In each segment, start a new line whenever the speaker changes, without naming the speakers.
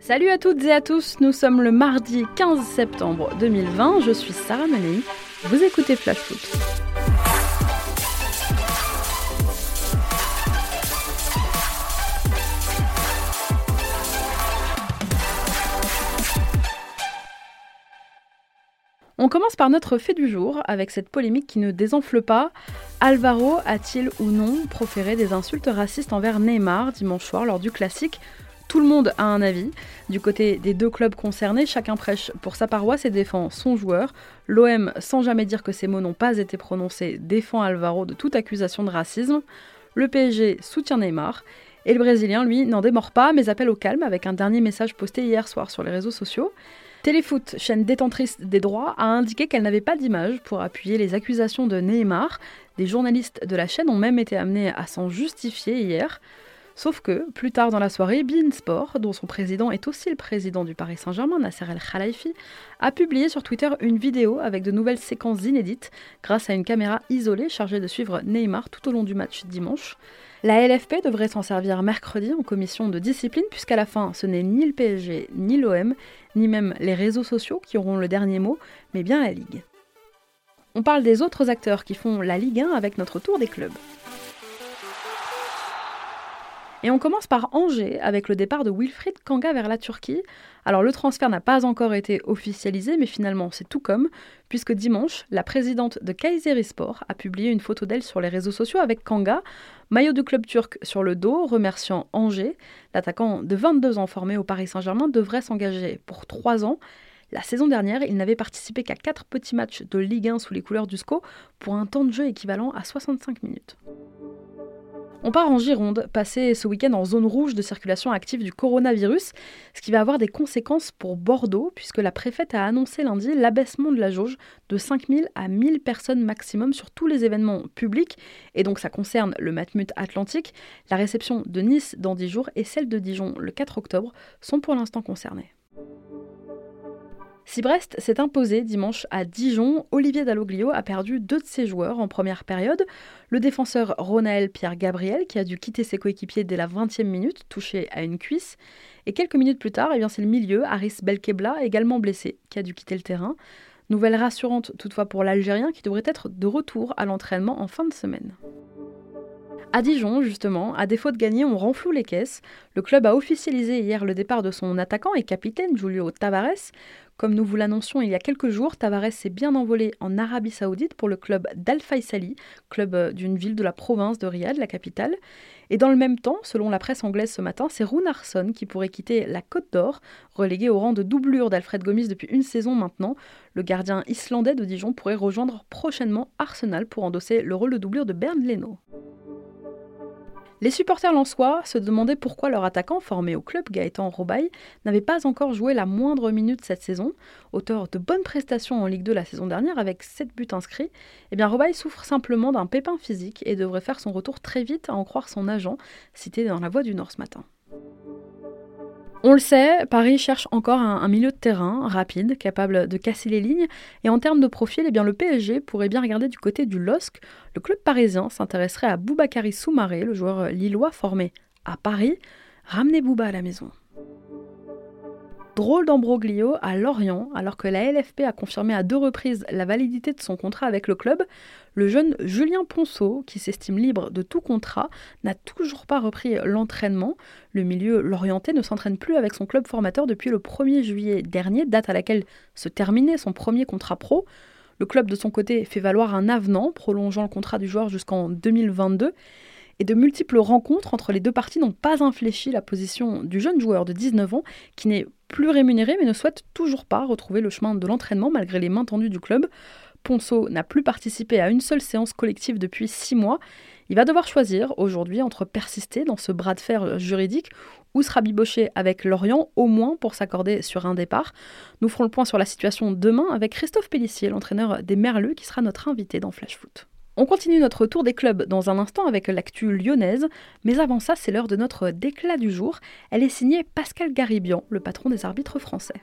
Salut à toutes et à tous, nous sommes le mardi 15 septembre 2020, je suis Sarah Maley, vous écoutez Flash Foot. On commence par notre fait du jour avec cette polémique qui ne désenfle pas. Alvaro a-t-il ou non proféré des insultes racistes envers Neymar dimanche soir lors du classique tout le monde a un avis. Du côté des deux clubs concernés, chacun prêche pour sa paroisse et défend son joueur. L'OM, sans jamais dire que ces mots n'ont pas été prononcés, défend Alvaro de toute accusation de racisme. Le PSG soutient Neymar. Et le Brésilien, lui, n'en démord pas, mais appelle au calme avec un dernier message posté hier soir sur les réseaux sociaux. Téléfoot, chaîne détentrice des droits, a indiqué qu'elle n'avait pas d'image pour appuyer les accusations de Neymar. Des journalistes de la chaîne ont même été amenés à s'en justifier hier. Sauf que, plus tard dans la soirée, Bein Sport, dont son président est aussi le président du Paris Saint-Germain, Nasser El Khalifi, a publié sur Twitter une vidéo avec de nouvelles séquences inédites grâce à une caméra isolée chargée de suivre Neymar tout au long du match dimanche. La LFP devrait s'en servir mercredi en commission de discipline, puisqu'à la fin, ce n'est ni le PSG, ni l'OM, ni même les réseaux sociaux qui auront le dernier mot, mais bien la Ligue. On parle des autres acteurs qui font la Ligue 1 avec notre tour des clubs. Et on commence par Angers avec le départ de Wilfried Kanga vers la Turquie. Alors le transfert n'a pas encore été officialisé, mais finalement c'est tout comme, puisque dimanche, la présidente de Kayserispor a publié une photo d'elle sur les réseaux sociaux avec Kanga, maillot du club turc sur le dos, remerciant Angers. L'attaquant de 22 ans formé au Paris Saint-Germain devrait s'engager pour 3 ans. La saison dernière, il n'avait participé qu'à 4 petits matchs de Ligue 1 sous les couleurs du SCO pour un temps de jeu équivalent à 65 minutes. On part en Gironde, passer ce week-end en zone rouge de circulation active du coronavirus, ce qui va avoir des conséquences pour Bordeaux, puisque la préfète a annoncé lundi l'abaissement de la jauge de 5000 à 1000 personnes maximum sur tous les événements publics, et donc ça concerne le Matmut Atlantique. La réception de Nice dans 10 jours et celle de Dijon le 4 octobre sont pour l'instant concernées. Si Brest s'est imposé dimanche à Dijon, Olivier Dalloglio a perdu deux de ses joueurs en première période. Le défenseur Ronaël Pierre Gabriel, qui a dû quitter ses coéquipiers dès la 20e minute, touché à une cuisse. Et quelques minutes plus tard, eh c'est le milieu, Aris Belkebla, également blessé, qui a dû quitter le terrain. Nouvelle rassurante toutefois pour l'Algérien qui devrait être de retour à l'entraînement en fin de semaine. À Dijon, justement, à défaut de gagner, on renfloue les caisses. Le club a officialisé hier le départ de son attaquant et capitaine, Julio Tavares. Comme nous vous l'annoncions il y a quelques jours, Tavares s'est bien envolé en Arabie Saoudite pour le club d'Al Faisali, club euh, d'une ville de la province de Riyad, la capitale. Et dans le même temps, selon la presse anglaise ce matin, c'est Runarsson qui pourrait quitter la Côte d'Or, relégué au rang de doublure d'Alfred Gomis depuis une saison maintenant. Le gardien islandais de Dijon pourrait rejoindre prochainement Arsenal pour endosser le rôle de doublure de Bernd Leno. Les supporters lensois se demandaient pourquoi leur attaquant, formé au club Gaëtan Robaille, n'avait pas encore joué la moindre minute cette saison. Auteur de bonnes prestations en Ligue 2 la saison dernière avec 7 buts inscrits, eh bien souffre simplement d'un pépin physique et devrait faire son retour très vite à en croire son agent, cité dans la Voix du Nord ce matin. On le sait, Paris cherche encore un, milieu de terrain rapide, capable de casser les lignes. Et en termes de profil, eh bien, le PSG pourrait bien regarder du côté du LOSC. Le club parisien s'intéresserait à Boubakari Soumaré, le joueur lillois formé à Paris. Ramenez Bouba à la maison. Drôle d'embroglio à Lorient, alors que la LFP a confirmé à deux reprises la validité de son contrat avec le club, le jeune Julien Ponceau, qui s'estime libre de tout contrat, n'a toujours pas repris l'entraînement. Le milieu lorientais ne s'entraîne plus avec son club formateur depuis le 1er juillet dernier, date à laquelle se terminait son premier contrat pro. Le club de son côté fait valoir un avenant prolongeant le contrat du joueur jusqu'en 2022 et de multiples rencontres entre les deux parties n'ont pas infléchi la position du jeune joueur de 19 ans qui n'est plus rémunéré mais ne souhaite toujours pas retrouver le chemin de l'entraînement malgré les mains tendues du club. Ponceau n'a plus participé à une seule séance collective depuis six mois. Il va devoir choisir aujourd'hui entre persister dans ce bras de fer juridique ou se rabibocher avec Lorient, au moins pour s'accorder sur un départ. Nous ferons le point sur la situation demain avec Christophe Pellissier, l'entraîneur des Merleux, qui sera notre invité dans Flash Foot. On continue notre tour des clubs dans un instant avec l'actu lyonnaise, mais avant ça, c'est l'heure de notre déclat du jour. Elle est signée Pascal Garibian, le patron des arbitres français.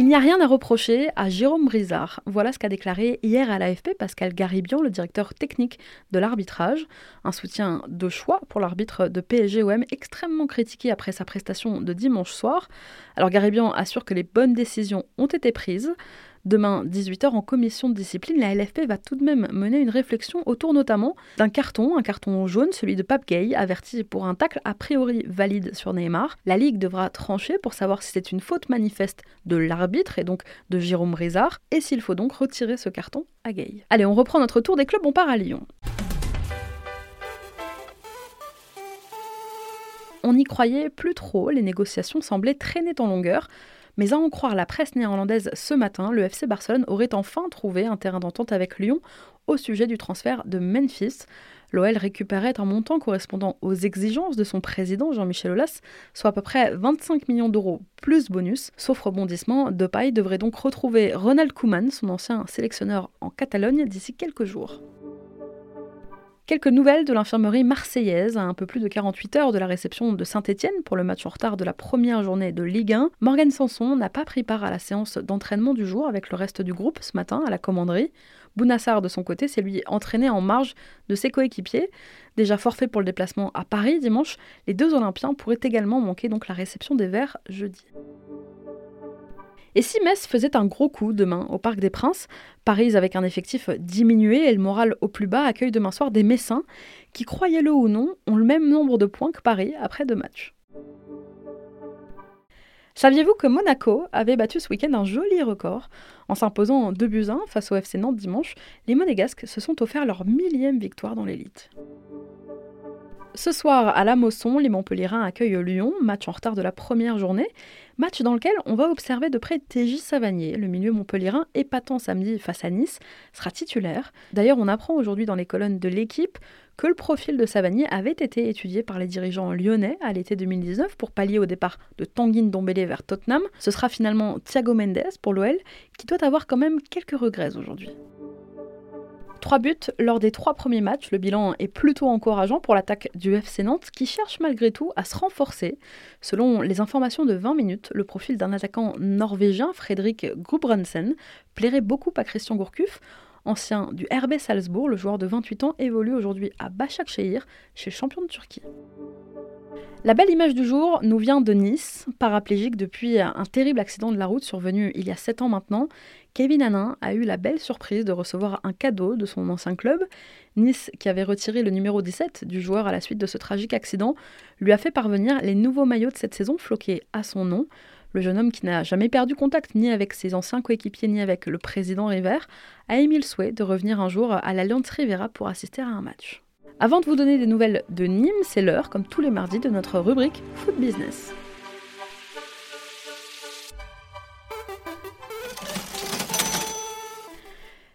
Il n'y a rien à reprocher à Jérôme Brizard. Voilà ce qu'a déclaré hier à l'AFP Pascal Garibian, le directeur technique de l'arbitrage. Un soutien de choix pour l'arbitre de PSG-OM extrêmement critiqué après sa prestation de dimanche soir. Alors Garibian assure que les bonnes décisions ont été prises. Demain, 18h, en commission de discipline, la LFP va tout de même mener une réflexion autour notamment d'un carton, un carton jaune, celui de Pape Gay, averti pour un tacle a priori valide sur Neymar. La Ligue devra trancher pour savoir si c'est une faute manifeste de l'arbitre et donc de Jérôme Brizard, et s'il faut donc retirer ce carton à Gay. Allez, on reprend notre tour des clubs, on part à Lyon. On n'y croyait plus trop, les négociations semblaient traîner en longueur. Mais à en croire la presse néerlandaise ce matin, le FC Barcelone aurait enfin trouvé un terrain d'entente avec Lyon au sujet du transfert de Memphis. L'OL récupérait un montant correspondant aux exigences de son président Jean-Michel Aulas, soit à peu près 25 millions d'euros plus bonus. Sauf rebondissement, Depay devrait donc retrouver Ronald Koeman, son ancien sélectionneur en Catalogne, d'ici quelques jours. Quelques nouvelles de l'infirmerie marseillaise à un peu plus de 48 heures de la réception de Saint-Etienne pour le match en retard de la première journée de Ligue 1. Morgan Sanson n'a pas pris part à la séance d'entraînement du jour avec le reste du groupe ce matin à la commanderie. Bounassar, de son côté, s'est lui entraîné en marge de ses coéquipiers. Déjà forfait pour le déplacement à Paris dimanche, les deux Olympiens pourraient également manquer donc la réception des Verts jeudi. Et si Metz faisait un gros coup demain au Parc des Princes, Paris avec un effectif diminué et le moral au plus bas accueille demain soir des Messins qui, croyez-le ou non, ont le même nombre de points que Paris après deux matchs. Saviez-vous que Monaco avait battu ce week-end un joli record En s'imposant 2 buts 1 face au FC Nantes dimanche, les Monégasques se sont offerts leur millième victoire dans l'élite. Ce soir, à la Mosson, les Montpellierins accueillent Lyon, match en retard de la première journée. Match dans lequel on va observer de près TJ Savanier, le milieu montpellierin épatant samedi face à Nice, sera titulaire. D'ailleurs, on apprend aujourd'hui dans les colonnes de l'équipe que le profil de Savanier avait été étudié par les dirigeants lyonnais à l'été 2019 pour pallier au départ de Tanguy Ndombele vers Tottenham. Ce sera finalement Thiago Mendes pour l'OL, qui doit avoir quand même quelques regrets aujourd'hui. Trois buts lors des trois premiers matchs, le bilan est plutôt encourageant pour l'attaque du FC Nantes qui cherche malgré tout à se renforcer. Selon les informations de 20 minutes, le profil d'un attaquant norvégien, Frédéric Grubransen, plairait beaucoup à Christian Gourcuff. Ancien du RB Salzbourg, le joueur de 28 ans évolue aujourd'hui à Başakşehir, chez champion de Turquie. La belle image du jour nous vient de Nice, paraplégique depuis un terrible accident de la route survenu il y a 7 ans maintenant. Kevin Hanin a eu la belle surprise de recevoir un cadeau de son ancien club. Nice, qui avait retiré le numéro 17 du joueur à la suite de ce tragique accident, lui a fait parvenir les nouveaux maillots de cette saison floqués à son nom. Le jeune homme qui n'a jamais perdu contact ni avec ses anciens coéquipiers ni avec le président River a émis le souhait de revenir un jour à l'Alliance Rivera pour assister à un match. Avant de vous donner des nouvelles de Nîmes, c'est l'heure, comme tous les mardis, de notre rubrique Food Business.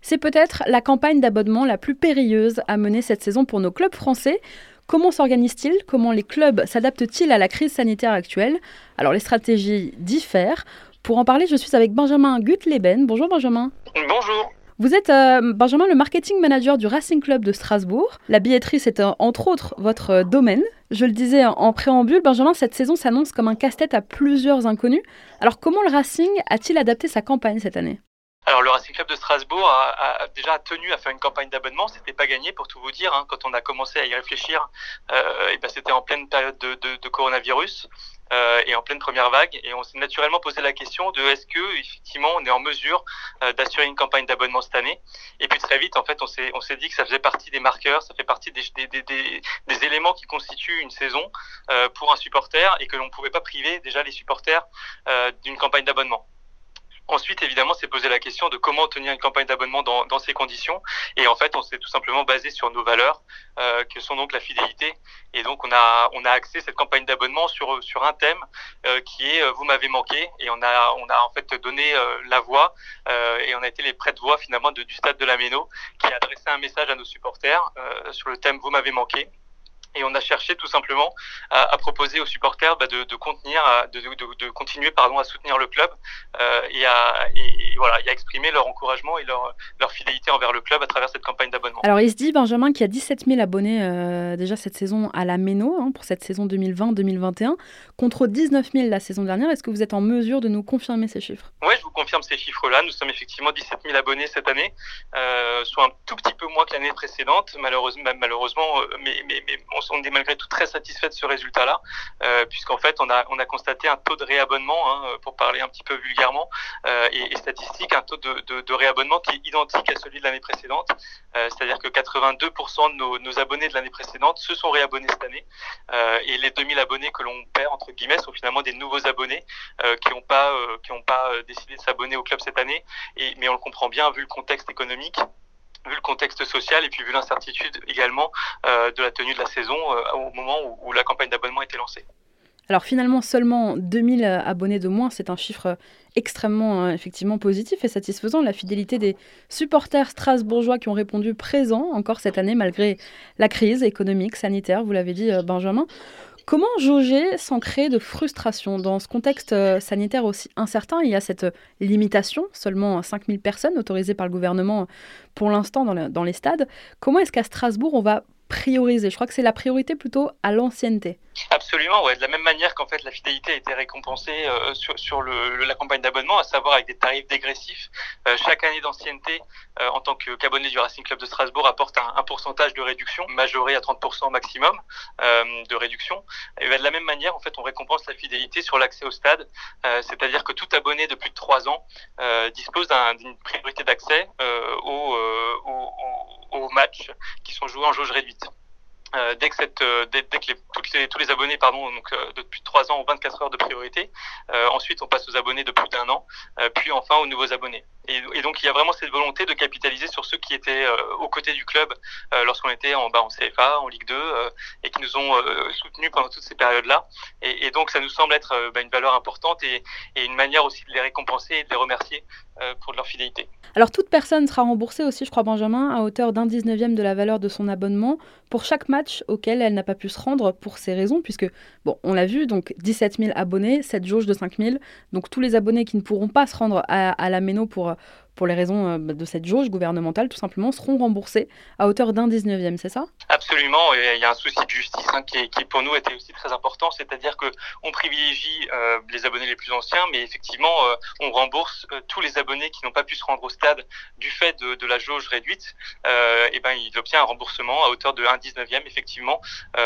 C'est peut-être la campagne d'abonnement la plus périlleuse à mener cette saison pour nos clubs français. Comment s'organisent-ils Comment les clubs s'adaptent-ils à la crise sanitaire actuelle? Alors les stratégies diffèrent. Pour en parler, je suis avec Benjamin Gutleben. Bonjour Benjamin.
Bonjour.
Vous êtes, euh, Benjamin, le marketing manager du Racing Club de Strasbourg. La billetterie, c'est euh, entre autres votre euh, domaine. Je le disais en préambule, Benjamin, cette saison s'annonce comme un casse-tête à plusieurs inconnus. Alors comment le Racing a-t-il adapté sa campagne cette année?
Alors le Racing Club de Strasbourg a, déjà tenu à faire une campagne d'abonnement, c'était pas gagné pour tout vous dire. Hein. Quand on a commencé à y réfléchir, et ben c'était en pleine période de, de, de coronavirus euh, et en pleine première vague, et on s'est naturellement posé la question de est-ce que effectivement on est en mesure euh, d'assurer une campagne d'abonnement cette année? Et puis très vite en fait on s'est on s'est dit que ça faisait partie des marqueurs, ça fait partie des des, des, éléments qui constituent une saison euh, pour un supporter et que l'on pouvait pas priver déjà les supporters euh, d'une campagne d'abonnement. Ensuite, évidemment, c'est posé la question de comment tenir une campagne d'abonnement dans, dans, ces conditions. Et en fait, on s'est tout simplement basé sur nos valeurs, euh, que sont donc la fidélité. Et donc, on a, on a axé cette campagne d'abonnement sur, sur un thème euh, qui est euh, Vous m'avez manqué. Et on a, on a en fait donné euh, la voix euh, et on a été les prêts-voix finalement de, du stade de la Méno qui a adressé un message à nos supporters sur le thème Vous m'avez manqué. Et on a cherché tout simplement à, à proposer aux supporters bah, de, de, contenir, de, de, continuer pardon, à soutenir le club euh, et, à, et, voilà, et à exprimer leur encouragement et leur, leur fidélité envers le club à travers cette campagne d'abonnement.
Alors il se dit, Benjamin, qu'il y a 17 000 abonnés euh, déjà cette saison à la Méno, hein, pour cette saison 2020-2021, contre 19 000 la saison dernière. Est-ce que vous êtes en mesure de nous confirmer ces chiffres?
Oui, je vous confirme ces chiffres-là. Nous sommes effectivement 17 000 abonnés cette année, euh, soit un tout petit peu moins que l'année précédente, malheureusement, malheureusement mais, mais, mais, on est malgré tout très satisfait de ce résultat-là, euh, puisqu'en fait, on a, on constaté un taux de réabonnement, hein, pour parler un petit peu vulgairement, euh, et, statistique, un taux de, réabonnement qui est identique à celui de l'année précédente, euh, c'est-à-dire que 82% de nos, abonnés de l'année précédente se sont réabonnés cette année, et les 2000 abonnés que l'on perd, entre guillemets, sont finalement des nouveaux abonnés qui n'ont pas, décidé de s'abonner au club cette année, mais on le comprend bien vu le contexte économique vu le contexte social et puis vu l'incertitude également euh, de la tenue de la saison euh, au moment où, la campagne d'abonnement été lancée.
Alors finalement, seulement 2000 abonnés de moins, c'est un chiffre extrêmement euh, effectivement positif et satisfaisant. La fidélité des supporters strasbourgeois qui ont répondu présent encore cette année malgré la crise économique, sanitaire, vous l'avez dit Benjamin. Comment jauger sans créer de frustration Dans ce contexte euh, sanitaire aussi incertain, il y a cette limitation, seulement 5000 personnes autorisées par le gouvernement pour l'instant dans, dans, les stades. Comment est-ce qu'à Strasbourg, on va prioriser Je crois que c'est la priorité plutôt à l'ancienneté.
Absolument, ouais. De la même manière qu'en fait la fidélité a été récompensée euh, sur, sur le, le, la campagne d'abonnement, à savoir avec des tarifs dégressifs. Euh, chaque année d'ancienneté, euh, en tant qu'abonné du Racing Club de Strasbourg, apporte un, un, pourcentage de réduction majoré à 30% maximum de réduction. Et de la même manière, en fait, on récompense la fidélité sur l'accès au stade, c'est-à-dire que tout abonné de plus de 3 ans dispose d'une priorité d'accès aux, aux, aux matchs qui sont joués en jauge réduite. Euh, dès que, euh, tous les abonnés pardon, donc, euh, depuis 3 ans ont 24 heures de priorité, euh, ensuite on passe aux abonnés de plus d'un an, puis enfin aux nouveaux abonnés. Et, donc il y a vraiment cette volonté de capitaliser sur ceux qui étaient aux côtés du club lorsqu'on était en, bah, CFA, en Ligue 2, et qui nous ont soutenus pendant toutes ces périodes-là. Et, donc ça nous semble être bah, une valeur importante et, et, une manière aussi de les récompenser et de les remercier pour leur fidélité.
Alors toute personne sera remboursée aussi, je crois Benjamin, à hauteur d'un 19e de la valeur de son abonnement pour chaque match auquel elle n'a pas pu se rendre pour ces raisons, puisque, bon, on l'a vu, donc 17 000 abonnés, cette jauge de 5 000, donc tous les abonnés qui ne pourront pas se rendre à, à la Méno pour, pour les raisons euh, de cette jauge gouvernementale, tout simplement, seront remboursés à hauteur d'un 19e, c'est ça?
Absolument, et il y a un souci de justice hein, qui, pour nous était aussi très important, c'est-à-dire qu'on privilégie euh, les abonnés les plus anciens, mais effectivement, euh, on rembourse euh, tous les abonnés qui n'ont pas pu se rendre au stade du fait de, de la jauge réduite, et ben il obtient un remboursement à hauteur de 1 19e, effectivement,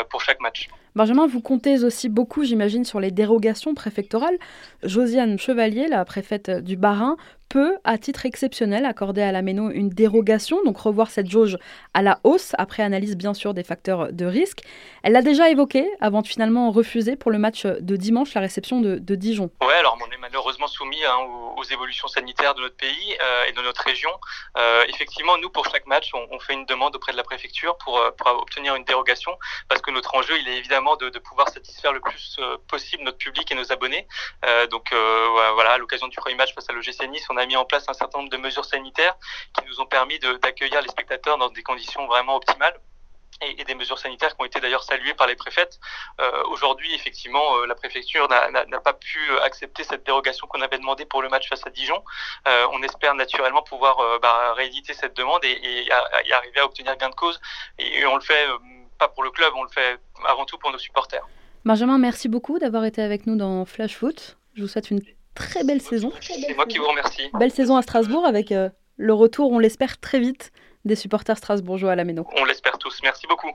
pour chaque match.
Benjamin, vous comptez aussi beaucoup, j'imagine, sur les dérogations préfectorales. Josiane Chevalier, la préfète du Bas-Rhin, peut, à titre exceptionnel, accorder à la Méno une dérogation, donc revoir cette jauge à la hausse, après analyse bien sûr des facteurs de risque. Elle l'a déjà évoqué avant de finalement refuser pour le match de dimanche la réception de, de Dijon.
Ouais, alors on est malheureusement soumis hein, aux, aux, évolutions sanitaires de notre pays euh, et de notre région. Euh, effectivement, nous, pour chaque match, on, on, fait une demande auprès de la préfecture pour, euh, pour obtenir une dérogation, parce que notre enjeu, il est évidemment de, de pouvoir satisfaire le plus euh, possible notre public et nos abonnés. Euh, donc voilà, à l'occasion du premier match face à l'OGC Nice, on a mis en place un certain nombre de mesures sanitaires qui nous ont permis d'accueillir les spectateurs dans des conditions vraiment optimales. Et, des mesures sanitaires qui ont été d'ailleurs saluées par les préfètes. Euh, Aujourd'hui, effectivement, euh, la préfecture n'a pas pu accepter cette dérogation qu'on avait demandée pour le match face à Dijon. Euh, on espère naturellement pouvoir bah, rééditer cette demande et, et, arriver à obtenir gain de cause. Et, on le fait pas pour le club, on le fait avant tout pour nos supporters.
Benjamin, merci beaucoup d'avoir été avec nous dans Flash Foot. Je vous souhaite une très belle saison.
C'est moi qui vous remercie.
Belle saison à Strasbourg avec euh, le retour, on l'espère très vite, des supporters strasbourgeois à la Méno.
On l'espère tous. Merci beaucoup.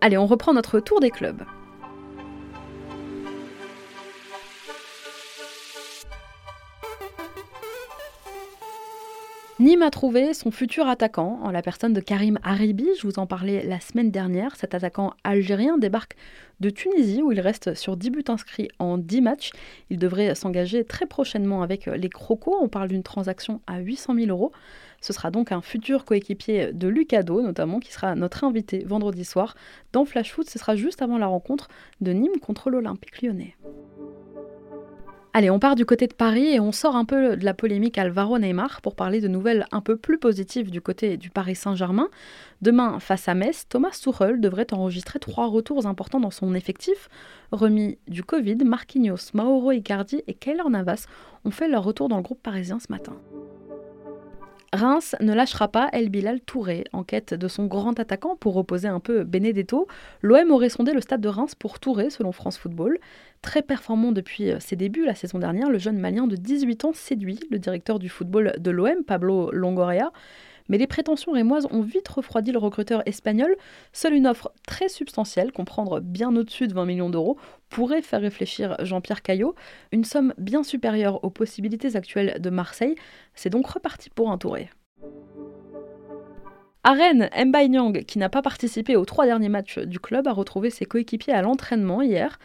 Allez, on reprend notre tour des clubs. Nîmes a trouvé son futur attaquant en la personne de Karim Haribi. Je vous en parlais la semaine dernière. Cet attaquant algérien débarque de Tunisie où il reste sur 10 buts inscrits en 10 matchs. Il devrait s'engager très prochainement avec les Crocos. On parle d'une transaction à 800 000 euros. Ce sera donc un futur coéquipier de Lucado, notamment, qui sera notre invité vendredi soir dans Flash Foot. Ce sera juste avant la rencontre de Nîmes contre l'Olympique lyonnais. Allez, on part du côté de Paris et on sort un peu de la polémique Alvaro-Neymar pour parler de nouvelles un peu plus positives du côté du Paris Saint-Germain. Demain, face à Metz, Thomas Tuchel devrait enregistrer trois retours importants dans son effectif. Remis du Covid, Marquinhos, Mauro Icardi et Keylor Navas ont fait leur retour dans le groupe parisien ce matin. Reims ne lâchera pas El Bilal Touré en quête de son grand attaquant pour opposer un peu Benedetto. L'OM aurait sondé le stade de Reims pour Touré selon France Football. Très performant depuis euh, ses débuts la saison dernière, le jeune malien de 18 ans séduit le directeur du football de l'OM, Pablo Longoria. Mais les prétentions rémoises ont vite refroidi le recruteur espagnol. Seule une offre très substantielle, comprendre bien au-dessus de 20 millions d'euros, pourrait faire réfléchir Jean-Pierre Caillot. Une somme bien supérieure aux possibilités actuelles de Marseille. C'est donc reparti pour un touré. À Rennes, Mbaye Nyang, qui n'a pas participé aux trois derniers matchs du club, a retrouvé ses coéquipiers à l'entraînement hier.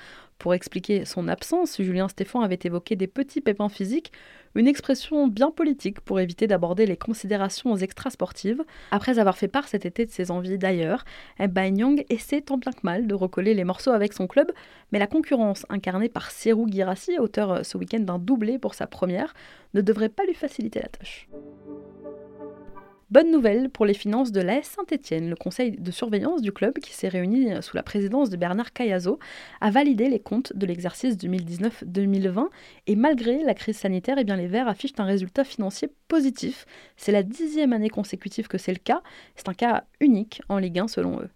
Pour expliquer son absence, Julien Stéphan avait évoqué des petits pépins physiques, une expression bien politique pour éviter d'aborder les considérations extrasportives. Après avoir fait part cet été de ses envies d'ailleurs, Nyang essaie tant bien que mal de recoller les morceaux avec son club, mais la concurrence incarnée par Serou Girassi, auteur ce week-end d'un doublé pour sa première, ne devrait pas lui faciliter la tâche. Bonne nouvelle pour les finances de l'AS Saint-Etienne. Le conseil de surveillance du club, qui s'est réuni sous la présidence de Bernard Cayazo, a validé les comptes de l'exercice 2019-2020 et malgré la crise sanitaire, eh les Verts affichent un résultat financier positif. C'est la dixième année consécutive que c'est le cas. C'est un cas unique en Ligue 1 selon eux.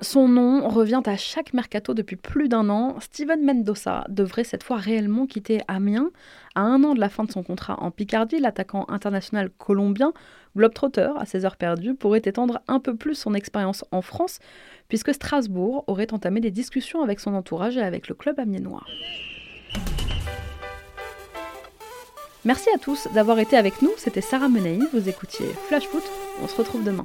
Son nom revient à chaque mercato depuis plus d'un an. Steven Mendoza devrait cette fois réellement quitter Amiens. À un an de la fin de son contrat en Picardie, l'attaquant international colombien, Globetrotter, à ses heures perdues, pourrait étendre un peu plus son expérience en France, puisque Strasbourg aurait entamé des discussions avec son entourage et avec le club amiénois. Merci à tous d'avoir été avec nous, c'était Sarah Menei, vous écoutiez Flash Foot, on se retrouve demain.